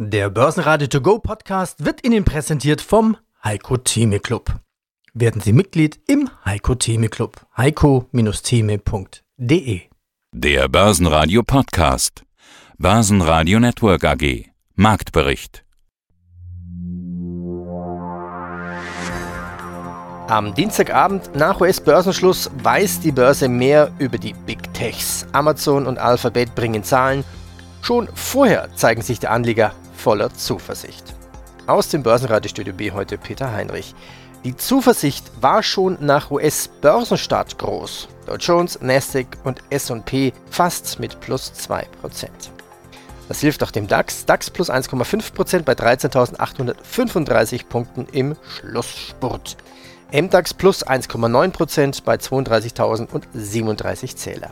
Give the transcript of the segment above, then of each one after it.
Der Börsenradio To Go Podcast wird Ihnen präsentiert vom Heiko Theme Club. Werden Sie Mitglied im Heiko Theme Club. heiko-theme.de Der Börsenradio Podcast. Börsenradio Network AG. Marktbericht. Am Dienstagabend nach US-Börsenschluss weiß die Börse mehr über die Big Techs. Amazon und Alphabet bringen Zahlen. Schon vorher zeigen sich die Anleger voller Zuversicht. Aus dem Börsenradiostudio B heute Peter Heinrich. Die Zuversicht war schon nach US-Börsenstart groß. Dow Jones, Nasdaq und S&P fast mit plus 2%. Das hilft auch dem DAX. DAX plus 1,5% bei 13.835 Punkten im Schlussspurt. MDAX plus 1,9% bei 32.037 Zähler.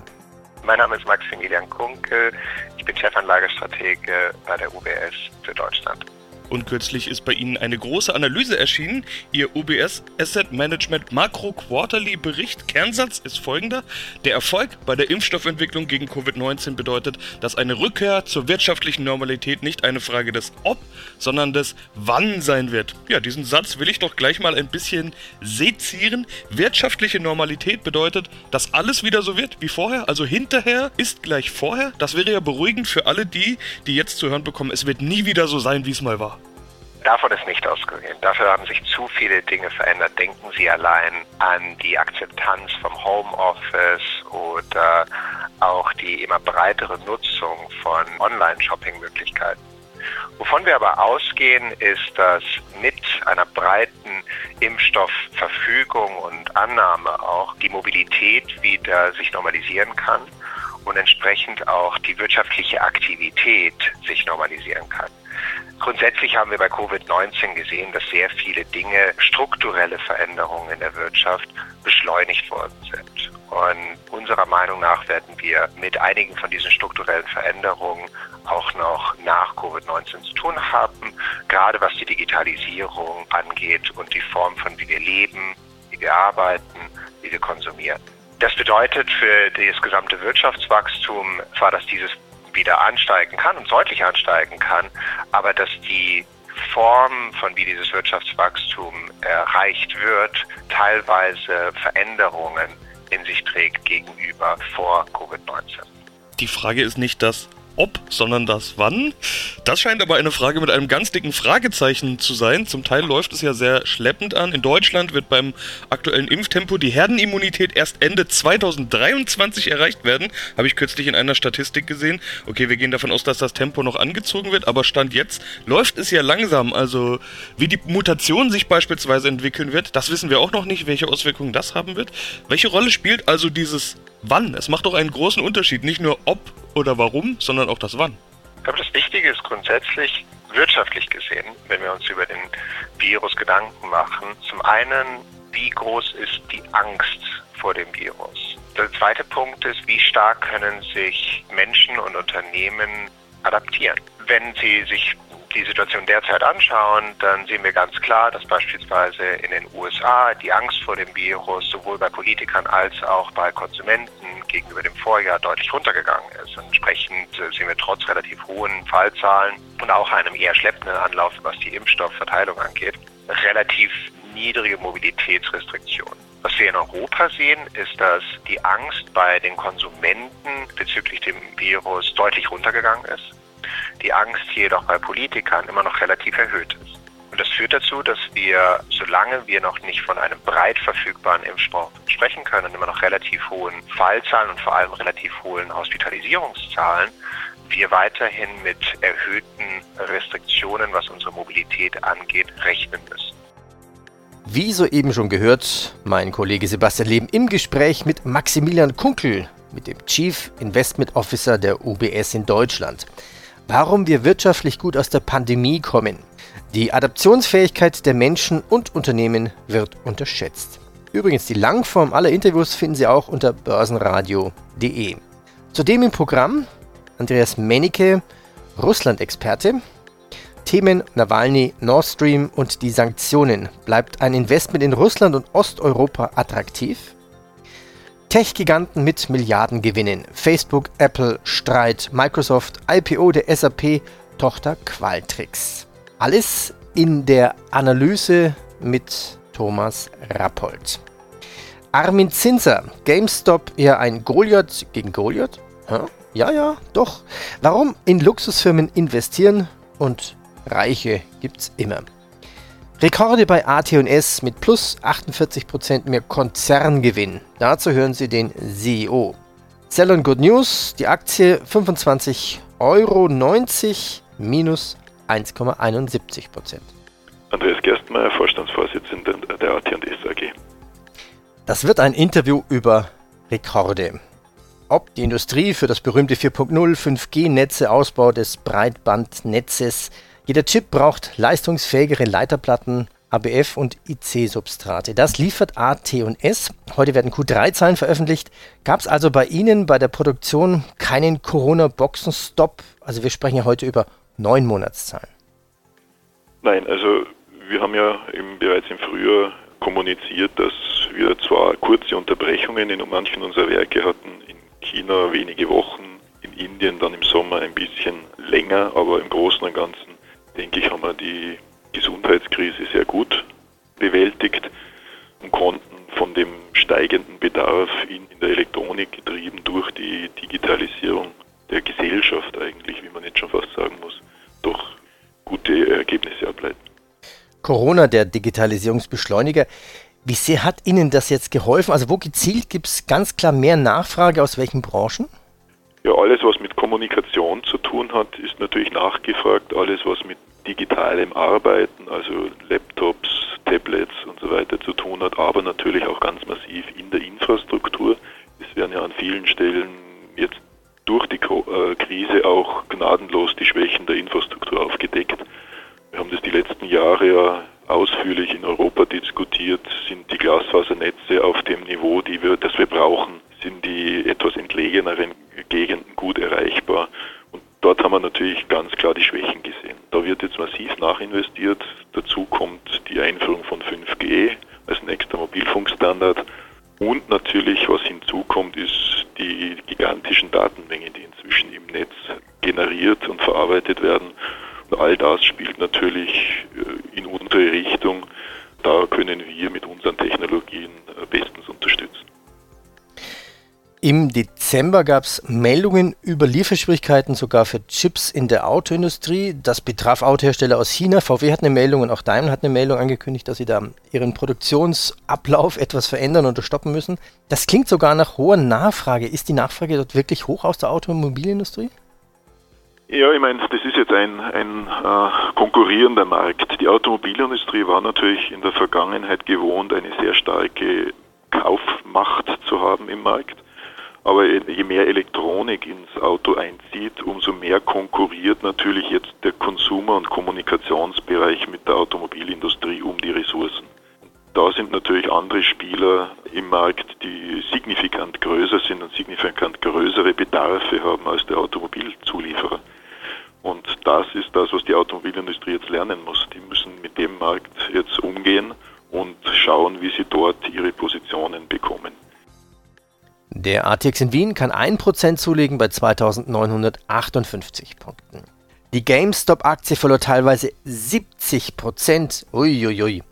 Mein Name ist Maximilian Kunkel. Ich bin Chefanlagestratege bei der UBS für Deutschland. Und kürzlich ist bei Ihnen eine große Analyse erschienen. Ihr UBS Asset Management Makro Quarterly Bericht Kernsatz ist folgender. Der Erfolg bei der Impfstoffentwicklung gegen Covid-19 bedeutet, dass eine Rückkehr zur wirtschaftlichen Normalität nicht eine Frage des Ob, sondern des Wann sein wird. Ja, diesen Satz will ich doch gleich mal ein bisschen sezieren. Wirtschaftliche Normalität bedeutet, dass alles wieder so wird wie vorher. Also hinterher ist gleich vorher. Das wäre ja beruhigend für alle die, die jetzt zu hören bekommen, es wird nie wieder so sein, wie es mal war. Davon ist nicht auszugehen. Dafür haben sich zu viele Dinge verändert. Denken Sie allein an die Akzeptanz vom Homeoffice oder auch die immer breitere Nutzung von Online-Shopping-Möglichkeiten. Wovon wir aber ausgehen, ist, dass mit einer breiten Impfstoffverfügung und Annahme auch die Mobilität wieder sich normalisieren kann und entsprechend auch die wirtschaftliche Aktivität sich normalisieren kann. Grundsätzlich haben wir bei Covid-19 gesehen, dass sehr viele Dinge, strukturelle Veränderungen in der Wirtschaft beschleunigt worden sind. Und unserer Meinung nach werden wir mit einigen von diesen strukturellen Veränderungen auch noch nach Covid-19 zu tun haben, gerade was die Digitalisierung angeht und die Form von wie wir leben, wie wir arbeiten, wie wir konsumieren. Das bedeutet für das gesamte Wirtschaftswachstum zwar, dass dieses wieder ansteigen kann und deutlich ansteigen kann, aber dass die Form, von wie dieses Wirtschaftswachstum erreicht wird, teilweise Veränderungen in sich trägt gegenüber vor Covid-19. Die Frage ist nicht das ob, sondern das wann. Das scheint aber eine Frage mit einem ganz dicken Fragezeichen zu sein. Zum Teil läuft es ja sehr schleppend an. In Deutschland wird beim aktuellen Impftempo die Herdenimmunität erst Ende 2023 erreicht werden. Habe ich kürzlich in einer Statistik gesehen. Okay, wir gehen davon aus, dass das Tempo noch angezogen wird, aber Stand jetzt läuft es ja langsam. Also wie die Mutation sich beispielsweise entwickeln wird, das wissen wir auch noch nicht, welche Auswirkungen das haben wird. Welche Rolle spielt also dieses Wann? Es macht doch einen großen Unterschied, nicht nur ob oder warum, sondern auch das Wann. Ich glaube, das Wichtige ist grundsätzlich wirtschaftlich gesehen, wenn wir uns über den Virus Gedanken machen. Zum einen, wie groß ist die Angst vor dem Virus? Der zweite Punkt ist, wie stark können sich Menschen und Unternehmen adaptieren? Wenn sie sich die Situation derzeit anschauen, dann sehen wir ganz klar, dass beispielsweise in den USA die Angst vor dem Virus sowohl bei Politikern als auch bei Konsumenten gegenüber dem Vorjahr deutlich runtergegangen ist. Entsprechend äh, sehen wir trotz relativ hohen Fallzahlen und auch einem eher schleppenden Anlauf, was die Impfstoffverteilung angeht, relativ niedrige Mobilitätsrestriktionen. Was wir in Europa sehen, ist, dass die Angst bei den Konsumenten bezüglich dem Virus deutlich runtergegangen ist die Angst jedoch bei Politikern immer noch relativ erhöht ist. Und das führt dazu, dass wir, solange wir noch nicht von einem breit verfügbaren Impfstoff sprechen können, immer noch relativ hohen Fallzahlen und vor allem relativ hohen Hospitalisierungszahlen, wir weiterhin mit erhöhten Restriktionen, was unsere Mobilität angeht, rechnen müssen. Wie soeben schon gehört, mein Kollege Sebastian Leben im Gespräch mit Maximilian Kunkel, mit dem Chief Investment Officer der UBS in Deutschland warum wir wirtschaftlich gut aus der Pandemie kommen. Die Adaptionsfähigkeit der Menschen und Unternehmen wird unterschätzt. Übrigens, die Langform aller Interviews finden Sie auch unter börsenradio.de. Zudem im Programm Andreas Mennike, Russland-Experte. Themen Nawalny, Nord Stream und die Sanktionen. Bleibt ein Investment in Russland und Osteuropa attraktiv? Tech-Giganten mit Milliardengewinnen. Facebook, Apple, Streit, Microsoft, IPO der SAP Tochter Qualtrics. Alles in der Analyse mit Thomas Rappold. Armin Zinser, GameStop eher ein Goliath gegen Goliath? Ja, ja, doch. Warum in Luxusfirmen investieren und Reiche gibt's immer. Rekorde bei AT&S mit plus 48% mehr Konzerngewinn. Dazu hören Sie den CEO. Sell on Good News, die Aktie 25,90 Euro minus 1,71% Andreas Gerstmeier, Vorstandsvorsitzender der AT&S AG. Das wird ein Interview über Rekorde. Ob die Industrie für das berühmte 4.0 5G-Netze, Ausbau des Breitbandnetzes, jeder Chip braucht leistungsfähigere Leiterplatten, ABF und IC-Substrate. Das liefert AT&S. Heute werden Q3-Zahlen veröffentlicht. Gab es also bei Ihnen bei der Produktion keinen Corona-Boxen-Stop? Also wir sprechen ja heute über neun Monatszahlen. Nein, also wir haben ja im, bereits im Frühjahr kommuniziert, dass wir zwar kurze Unterbrechungen in manchen unserer Werke hatten, in China wenige Wochen, in Indien dann im Sommer ein bisschen länger, aber im Großen und Ganzen denke ich, haben wir die Gesundheitskrise sehr gut bewältigt und konnten von dem steigenden Bedarf in, in der Elektronik getrieben durch die Digitalisierung der Gesellschaft eigentlich, wie man jetzt schon fast sagen muss, doch gute Ergebnisse ableiten. Corona, der Digitalisierungsbeschleuniger, wie sehr hat Ihnen das jetzt geholfen? Also wo gezielt gibt es ganz klar mehr Nachfrage aus welchen Branchen? Ja, alles, was mit Kommunikation zu tun hat, ist natürlich nachgefragt. Alles, was mit digitalem Arbeiten, also Laptops, Tablets und so weiter zu tun hat, aber natürlich auch ganz massiv in der Infrastruktur. Es werden ja an vielen Stellen jetzt durch die äh, Krise auch gnadenlos die Schwächen der Infrastruktur aufgedeckt. Wir haben das die letzten Jahre ja ausführlich in Europa diskutiert. Sind die Glasfasernetze auf dem Niveau, die wir, das wir brauchen? Sind die etwas entlegeneren Gegenden gut erreichbar? Und dort haben wir natürlich ganz klar die Schwächen gesehen. Da wird jetzt massiv nachinvestiert. Dazu kommt die Einführung von 5G als nächster Mobilfunkstandard. Und natürlich, was hinzukommt, ist die gigantischen Datenmengen, die inzwischen im Netz generiert und verarbeitet werden. Und all das spielt natürlich äh, in unsere Richtung. Da können wir mit unseren Technologien äh, bestens unterstützen. Im Dezember gab es Meldungen über Lieferschwierigkeiten sogar für Chips in der Autoindustrie. Das betraf Autohersteller aus China. VW hat eine Meldung und auch Daimler hat eine Meldung angekündigt, dass sie da ihren Produktionsablauf etwas verändern oder stoppen müssen. Das klingt sogar nach hoher Nachfrage. Ist die Nachfrage dort wirklich hoch aus der Automobilindustrie? Ja, ich meine, das ist jetzt ein, ein äh, konkurrierender Markt. Die Automobilindustrie war natürlich in der Vergangenheit gewohnt, eine sehr starke Kaufmacht zu haben im Markt. Aber je mehr Elektronik ins Auto einzieht, umso mehr konkurriert natürlich jetzt der Konsumer- und Kommunikationsbereich mit der Automobilindustrie um die Ressourcen. Da sind natürlich andere Spieler im Markt, die signifikant größer sind und signifikant größere Bedarfe haben als der Automobilzulieferer. Und das ist das, was die Automobilindustrie jetzt lernen muss. Die müssen mit dem Markt jetzt umgehen und schauen, wie sie dort ihre Positionen bekommen. Der ATX in Wien kann 1% zulegen bei 2958 Punkten. Die GameStop-Aktie verlor teilweise 70%. Uiuiui.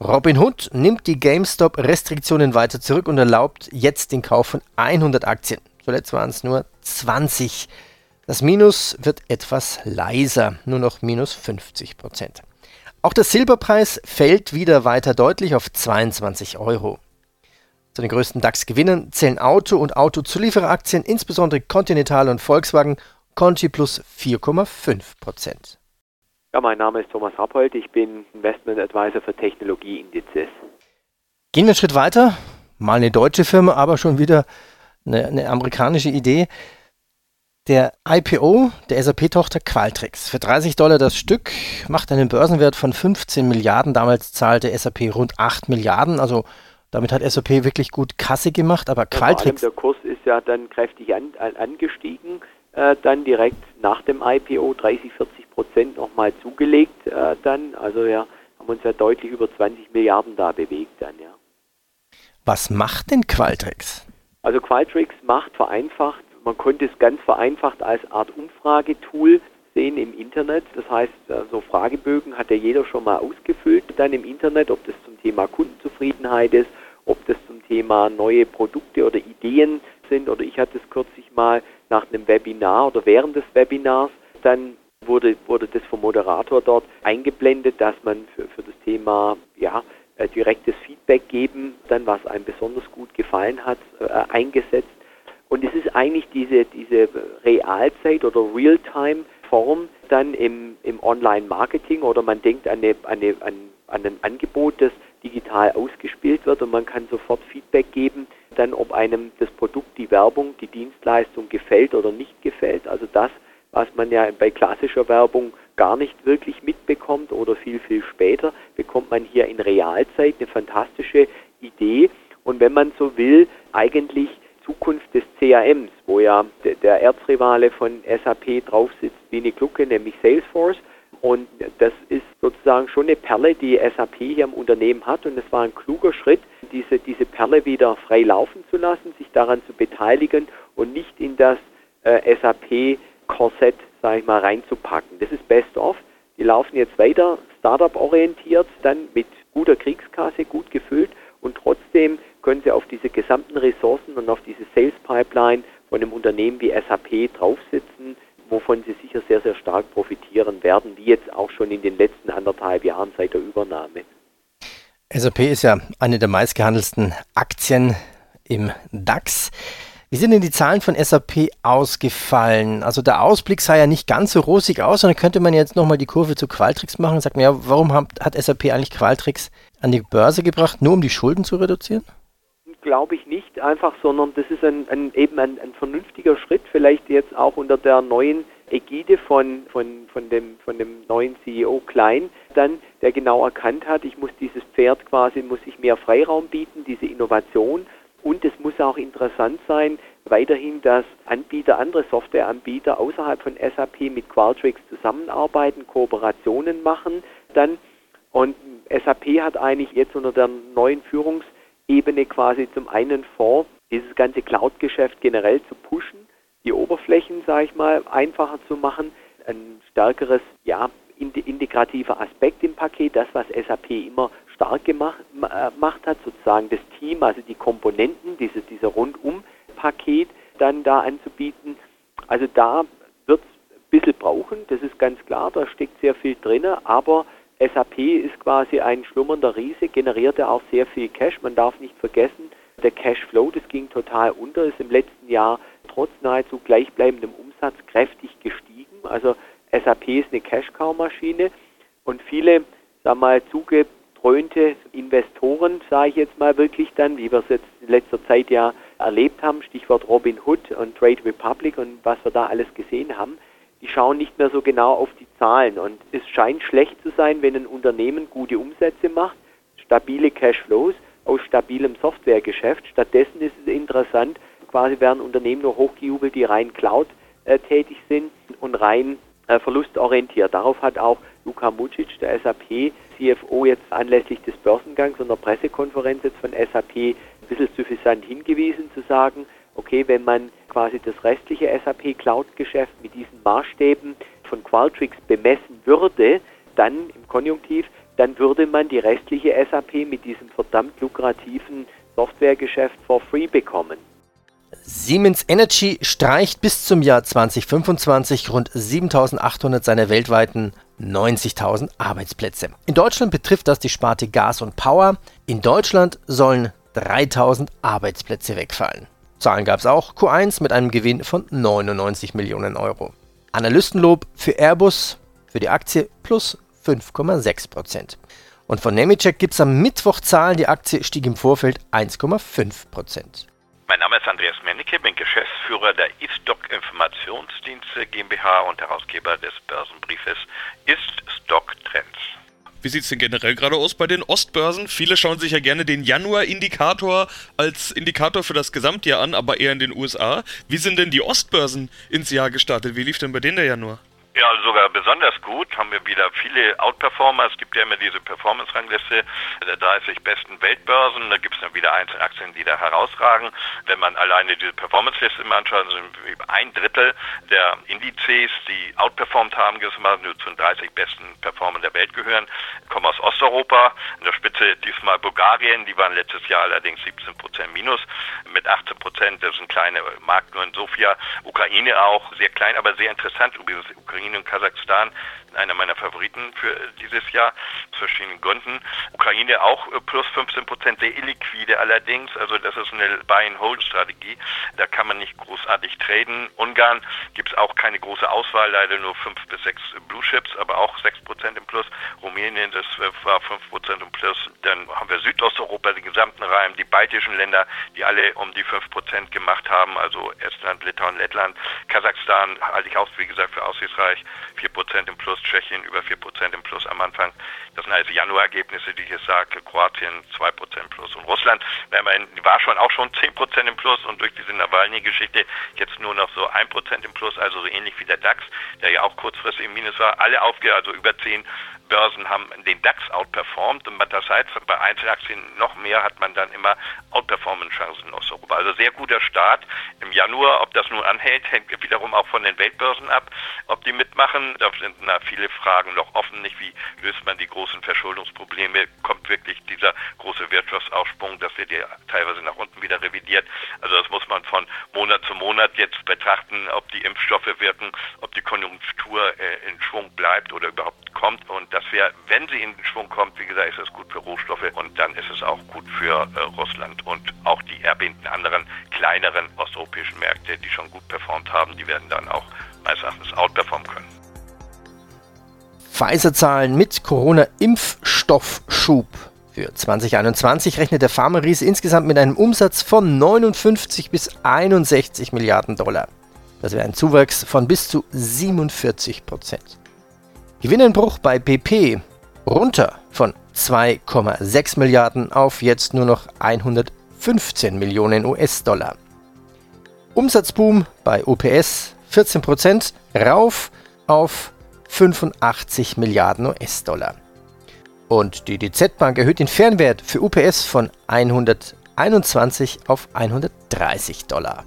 Robinhood nimmt die GameStop-Restriktionen weiter zurück und erlaubt jetzt den Kauf von 100 Aktien. Zuletzt waren es nur 20. Das Minus wird etwas leiser, nur noch minus 50% Auch der Silberpreis fällt wieder weiter deutlich auf 22 Euro. Zu den größten DAX-Gewinnern zählen Auto- und Autozuliefereraktien, insbesondere Continental und Volkswagen, Conti plus 4,5 Prozent. Ja, mein Name ist Thomas Rappold, ich bin Investment Advisor für Technologieindizes. Gehen wir einen Schritt weiter, mal eine deutsche Firma, aber schon wieder eine, eine amerikanische Idee. Der IPO der SAP-Tochter Qualtrics für 30 Dollar das Stück macht einen Börsenwert von 15 Milliarden. Damals zahlte SAP rund 8 Milliarden, also damit hat SAP wirklich gut Kasse gemacht, aber Qualtrics... Ja, der Kurs ist ja dann kräftig an, an, angestiegen, äh, dann direkt nach dem IPO 30, 40 Prozent nochmal zugelegt äh, dann. Also ja, haben uns ja deutlich über 20 Milliarden da bewegt dann, ja. Was macht denn Qualtrics? Also Qualtrics macht vereinfacht, man konnte es ganz vereinfacht als Art Umfragetool sehen im Internet. Das heißt, äh, so Fragebögen hat ja jeder schon mal ausgefüllt dann im Internet, ob das zum Thema Kundenzufriedenheit ist, ob das zum Thema neue Produkte oder Ideen sind. Oder ich hatte es kürzlich mal nach einem Webinar oder während des Webinars, dann wurde, wurde das vom Moderator dort eingeblendet, dass man für, für das Thema ja, äh, direktes Feedback geben, dann was einem besonders gut gefallen hat, äh, eingesetzt. Und es ist eigentlich diese, diese Realzeit- oder Realtime-Form dann im, im Online-Marketing oder man denkt an, eine, eine, an, an ein Angebot, das digital ausgespielt wird und man kann sofort Feedback geben, dann ob einem das Produkt, die Werbung, die Dienstleistung gefällt oder nicht gefällt. Also das, was man ja bei klassischer Werbung gar nicht wirklich mitbekommt oder viel, viel später, bekommt man hier in Realzeit eine fantastische Idee. Und wenn man so will, eigentlich Zukunft des CRMs, wo ja der Erzrivale von SAP drauf sitzt wie eine Glucke, nämlich Salesforce. Und das ist sozusagen schon eine Perle, die SAP hier im Unternehmen hat. Und es war ein kluger Schritt, diese, diese Perle wieder frei laufen zu lassen, sich daran zu beteiligen und nicht in das äh, SAP-Korsett, sage ich mal, reinzupacken. Das ist best of. Die laufen jetzt weiter, Startup-orientiert, dann mit guter Kriegskasse, gut gefüllt und trotzdem können Sie auf diese gesamten Ressourcen und auf diese Sales Pipeline von einem Unternehmen wie SAP draufsitzen, wovon Sie sicher sehr, sehr stark profitieren werden, wie jetzt auch schon in den letzten anderthalb Jahren seit der Übernahme. SAP ist ja eine der meistgehandelsten Aktien im DAX. Wie sind denn die Zahlen von SAP ausgefallen? Also der Ausblick sah ja nicht ganz so rosig aus, sondern könnte man jetzt nochmal die Kurve zu Qualtrics machen und sagt ja, warum hat, hat SAP eigentlich Qualtrics an die Börse gebracht, nur um die Schulden zu reduzieren? Glaube ich nicht einfach, sondern das ist ein, ein eben ein, ein, vernünftiger Schritt, vielleicht jetzt auch unter der neuen Ägide von, von, von, dem, von dem neuen CEO Klein, dann, der genau erkannt hat, ich muss dieses Pferd quasi, muss ich mehr Freiraum bieten, diese Innovation. Und es muss auch interessant sein, weiterhin, dass Anbieter, andere Softwareanbieter außerhalb von SAP mit Qualtrics zusammenarbeiten, Kooperationen machen, dann. Und SAP hat eigentlich jetzt unter der neuen Führungs Ebene quasi zum einen vor, dieses ganze Cloud-Geschäft generell zu pushen, die Oberflächen, sage ich mal, einfacher zu machen, ein stärkeres, ja, integrativer Aspekt im Paket, das, was SAP immer stark gemacht, gemacht hat, sozusagen das Team, also die Komponenten, diese, dieser Rundum-Paket dann da anzubieten. Also da wird es ein bisschen brauchen, das ist ganz klar, da steckt sehr viel drin, aber SAP ist quasi ein schlummernder Riese, generierte auch sehr viel Cash. Man darf nicht vergessen, der Cashflow, das ging total unter, ist im letzten Jahr trotz nahezu gleichbleibendem Umsatz kräftig gestiegen. Also SAP ist eine Cash-Cow-Maschine und viele, sag mal, zugetrönte Investoren, sage ich jetzt mal wirklich dann, wie wir es jetzt in letzter Zeit ja erlebt haben, Stichwort Robin Hood und Trade Republic und was wir da alles gesehen haben, die schauen nicht mehr so genau auf die Zahlen. Und es scheint schlecht zu sein, wenn ein Unternehmen gute Umsätze macht, stabile Cashflows aus stabilem Softwaregeschäft. Stattdessen ist es interessant, quasi werden Unternehmen nur hochgejubelt, die rein Cloud äh, tätig sind und rein äh, verlustorientiert. Darauf hat auch Luka Mucic, der SAP CFO, jetzt anlässlich des Börsengangs und der Pressekonferenz jetzt von SAP ein bisschen suffisant hingewiesen, zu sagen, okay, wenn man quasi das restliche SAP Cloud-Geschäft mit diesen Maßstäben von Qualtrics bemessen würde, dann im Konjunktiv, dann würde man die restliche SAP mit diesem verdammt lukrativen Softwaregeschäft for free bekommen. Siemens Energy streicht bis zum Jahr 2025 rund 7800 seiner weltweiten 90.000 Arbeitsplätze. In Deutschland betrifft das die Sparte Gas und Power. In Deutschland sollen 3000 Arbeitsplätze wegfallen. Zahlen gab es auch. Q1 mit einem Gewinn von 99 Millionen Euro. Analystenlob für Airbus, für die Aktie plus 5,6 Prozent. Und von Nemetschek gibt es am Mittwoch Zahlen. Die Aktie stieg im Vorfeld 1,5 Prozent. Mein Name ist Andreas Mennecke, bin Geschäftsführer der Istock Informationsdienste GmbH und Herausgeber des Börsenbriefes Ist Stock Trends. Wie sieht es denn generell gerade aus bei den Ostbörsen? Viele schauen sich ja gerne den Januar-Indikator als Indikator für das Gesamtjahr an, aber eher in den USA. Wie sind denn die Ostbörsen ins Jahr gestartet? Wie lief denn bei denen der Januar? Ja, sogar besonders gut. Haben wir wieder viele Outperformer. Es gibt ja immer diese Performance-Rangliste der 30 besten Weltbörsen. Da gibt es dann wieder einzelne Aktien, die da herausragen. Wenn man alleine diese Performance-Liste mal anschaut, sind ein Drittel der Indizes, die outperformed haben, gewissermaßen zu den 30 besten Performern der Welt gehören, kommen aus Osteuropa. In der Spitze diesmal Bulgarien. Die waren letztes Jahr allerdings 17 Prozent minus mit 18 Prozent. Das ist ein kleiner Markt nur in Sofia. Ukraine auch sehr klein, aber sehr interessant. Übrigens Ukraine und Kasachstan einer meiner Favoriten für dieses Jahr, aus verschiedenen Gründen. Ukraine auch äh, plus 15 Prozent, sehr illiquide allerdings, also das ist eine Buy-and-Hold-Strategie, da kann man nicht großartig traden. Ungarn gibt es auch keine große Auswahl, leider nur 5 bis 6 Blue Chips, aber auch 6 Prozent im Plus. Rumänien, das war 5 Prozent im Plus. Dann haben wir Südosteuropa, den gesamten Reim, die baltischen Länder, die alle um die 5 Prozent gemacht haben, also Estland, Litauen, Lettland, Kasachstan halte ich auch, wie gesagt, für aussichtsreich, 4 Prozent im Plus, Tschechien über 4% im Plus am Anfang. Das sind also Januarergebnisse, die ich jetzt sage. Kroatien 2% plus und Russland war schon auch schon 10% im Plus und durch diese Nawalny-Geschichte jetzt nur noch so 1% im Plus, also so ähnlich wie der DAX, der ja auch kurzfristig im Minus war. Alle aufge, also über 10 Börsen haben den DAX outperformed und das heißt, bei Einzelaktien noch mehr hat man dann immer Outperformance-Chancen aus Europa. Also sehr guter Start im Januar. Ob das nun anhält, hängt wiederum auch von den Weltbörsen ab, ob die mitmachen. Da sind na, viele Fragen noch offen. Nicht wie löst man die großen Verschuldungsprobleme? Kommt wirklich dieser große Wirtschaftsaufsprung, dass wir die teilweise nach unten wieder revidiert? Also das muss man von Monat zu Monat jetzt betrachten, ob die Impfstoffe wirken, ob die Konjunktur äh, in Schwung bleibt oder überhaupt kommt. Und das dass wir, wenn sie in den Schwung kommt, wie gesagt, ist es gut für Rohstoffe und dann ist es auch gut für äh, Russland und auch die erwähnten anderen kleineren osteuropäischen Märkte, die schon gut performt haben, die werden dann auch meines Erachtens outperformen können. Pfizer-Zahlen mit Corona-Impfstoffschub. Für 2021 rechnet der Pharma-Riese insgesamt mit einem Umsatz von 59 bis 61 Milliarden Dollar. Das wäre ein Zuwachs von bis zu 47 Prozent. Gewinnenbruch bei PP runter von 2,6 Milliarden auf jetzt nur noch 115 Millionen US-Dollar. Umsatzboom bei OPS 14% rauf auf 85 Milliarden US-Dollar. Und die DZ Bank erhöht den Fernwert für UPS von 121 auf 130 Dollar.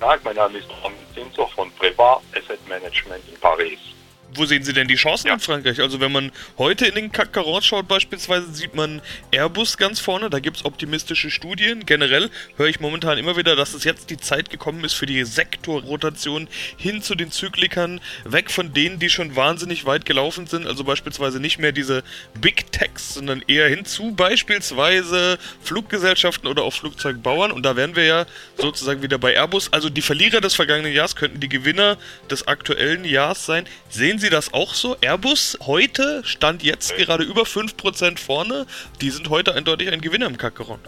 Tag, mein Name ist Ron Zinzer von Prevar Asset Management in Paris wo sehen Sie denn die Chancen ja. in Frankreich? Also wenn man heute in den CAC schaut beispielsweise, sieht man Airbus ganz vorne, da gibt es optimistische Studien. Generell höre ich momentan immer wieder, dass es jetzt die Zeit gekommen ist für die Sektorrotation hin zu den Zyklikern, weg von denen, die schon wahnsinnig weit gelaufen sind, also beispielsweise nicht mehr diese Big Techs, sondern eher hin zu beispielsweise Fluggesellschaften oder auch Flugzeugbauern. Und da wären wir ja sozusagen wieder bei Airbus. Also die Verlierer des vergangenen Jahres könnten die Gewinner des aktuellen Jahres sein. Sehen Sie das auch so? Airbus heute stand jetzt gerade über 5% vorne. Die sind heute eindeutig ein Gewinner im Kackeron.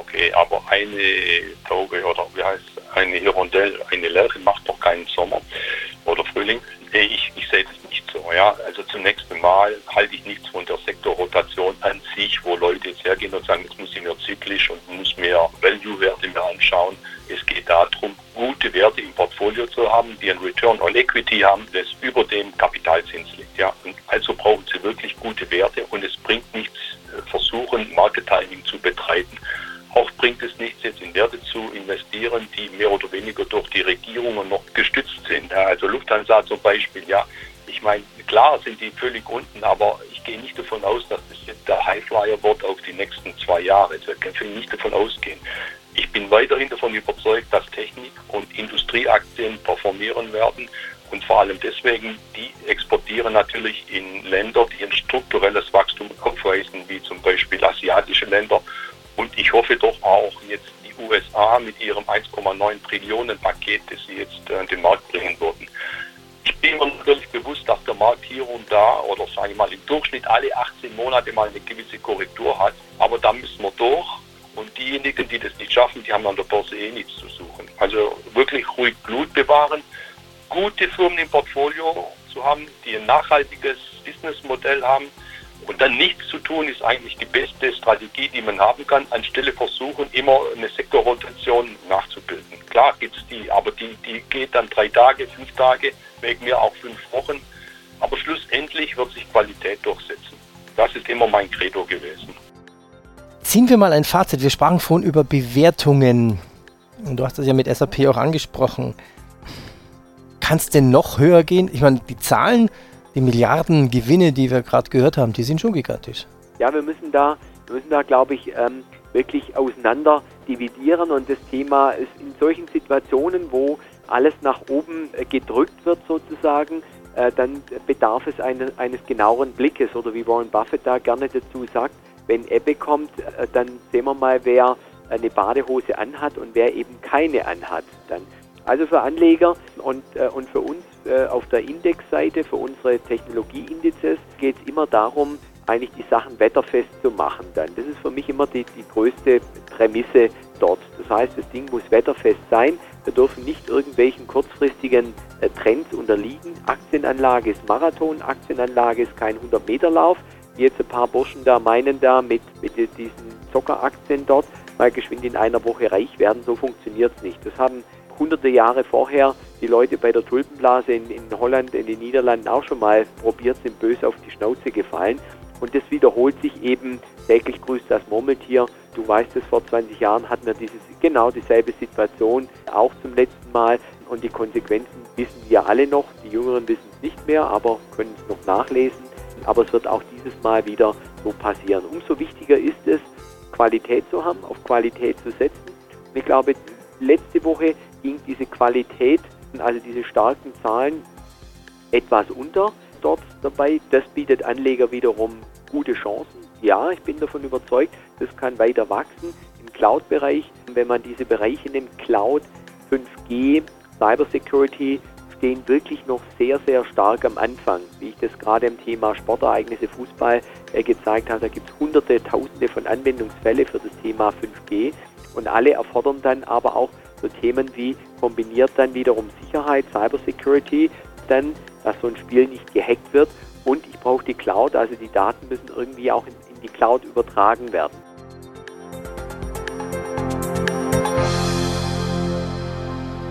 Okay, aber eine Taube oder wie heißt eine Hirondelle, eine Lerche macht doch keinen Sommer oder Frühling. Ich, ich sehe das nicht so. Ja, also zunächst einmal halte ich nichts von der Sektorrotation an sich, wo Leute jetzt hergehen und sagen, jetzt muss ich mehr zyklisch und muss mehr Value-Werte mehr anschauen. Gute Werte im Portfolio zu haben, die einen Return on Equity haben, das über dem Kapitalzins liegt. Ja. Und also brauchen sie wirklich gute Werte und es bringt nichts, äh, versuchen, Market Timing zu betreiben. Auch bringt es nichts, jetzt in Werte zu investieren, die mehr oder weniger durch die Regierungen noch gestützt sind. Also Lufthansa zum Beispiel, ja. Ich meine, klar sind die völlig unten, aber ich gehe nicht davon aus, dass das jetzt der Highflyer wird auf die nächsten zwei Jahre. Also, ich kann nicht davon ausgehen. Ich bin weiterhin davon überzeugt, Industrieaktien performieren werden. Und vor allem deswegen, die exportieren natürlich in Länder, die ein strukturelles Wachstum aufweisen, wie zum Beispiel asiatische Länder. Und ich hoffe doch auch jetzt die USA mit ihrem 1,9 Trillionen Paket, das sie jetzt an den Markt bringen würden. Ich bin mir natürlich bewusst, dass der Markt hier und da oder sage ich mal im Durchschnitt alle 18 Monate mal eine gewisse Korrektur hat. Aber da müssen wir durch. Und diejenigen, die das nicht schaffen, die haben an der Börse eh nichts zu suchen. Also wirklich ruhig Blut bewahren, gute Firmen im Portfolio zu haben, die ein nachhaltiges Businessmodell haben. Und dann nichts zu tun, ist eigentlich die beste Strategie, die man haben kann, anstelle versuchen, immer eine Sektorrotation nachzubilden. Klar gibt es die, aber die, die geht dann drei Tage, fünf Tage, meinetwegen mir auch fünf Wochen. Aber schlussendlich wird sich Qualität durchsetzen. Das ist immer mein Credo. Ziehen wir mal ein Fazit. Wir sprachen vorhin über Bewertungen. Und du hast das ja mit SAP auch angesprochen. Kann es denn noch höher gehen? Ich meine, die Zahlen, die Milliarden Gewinne, die wir gerade gehört haben, die sind schon gigantisch. Ja, wir müssen da, wir müssen da, glaube ich, ähm, wirklich auseinander dividieren und das Thema ist in solchen Situationen, wo alles nach oben äh, gedrückt wird sozusagen, äh, dann bedarf es eine, eines genaueren Blickes oder wie Warren Buffett da gerne dazu sagt, wenn Ebbe kommt, äh, dann sehen wir mal, wer eine Badehose anhat und wer eben keine anhat. Dann also für Anleger und, äh, und für uns äh, auf der Indexseite, für unsere Technologieindizes geht es immer darum, eigentlich die Sachen wetterfest zu machen dann. Das ist für mich immer die, die größte Prämisse dort. Das heißt, das Ding muss wetterfest sein. Wir dürfen nicht irgendwelchen kurzfristigen Trends unterliegen. Aktienanlage ist Marathon, Aktienanlage ist kein 100-Meter-Lauf. Jetzt ein paar Burschen da meinen da mit, mit diesen Zockeraktien dort, mal geschwind in einer Woche reich werden, so funktioniert es nicht. Das haben hunderte Jahre vorher die Leute bei der Tulpenblase in, in Holland, in den Niederlanden auch schon mal probiert, sind böse auf die Schnauze gefallen. Und das wiederholt sich eben täglich grüßt das Murmeltier. Du weißt es, vor 20 Jahren hatten wir dieses, genau dieselbe Situation, auch zum letzten Mal. Und die Konsequenzen wissen wir alle noch. Die Jüngeren wissen es nicht mehr, aber können es noch nachlesen. Aber es wird auch dieses Mal wieder so passieren. Umso wichtiger ist es, Qualität zu haben, auf Qualität zu setzen. Und ich glaube, letzte Woche ging diese Qualität, also diese starken Zahlen, etwas unter dort dabei. Das bietet Anleger wiederum gute Chancen. Ja, ich bin davon überzeugt, das kann weiter wachsen im Cloud-Bereich. Wenn man diese Bereiche nimmt, Cloud, 5G, Cybersecurity, stehen wirklich noch sehr, sehr stark am Anfang. Wie ich das gerade im Thema Sportereignisse Fußball äh, gezeigt habe, da gibt es hunderte, tausende von Anwendungsfälle für das Thema 5G und alle erfordern dann aber auch so Themen wie kombiniert dann wiederum Sicherheit, Cybersecurity, dann dass so ein Spiel nicht gehackt wird. Und ich brauche die Cloud, also die Daten müssen irgendwie auch in, in die Cloud übertragen werden.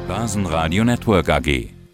Börsenradio Network AG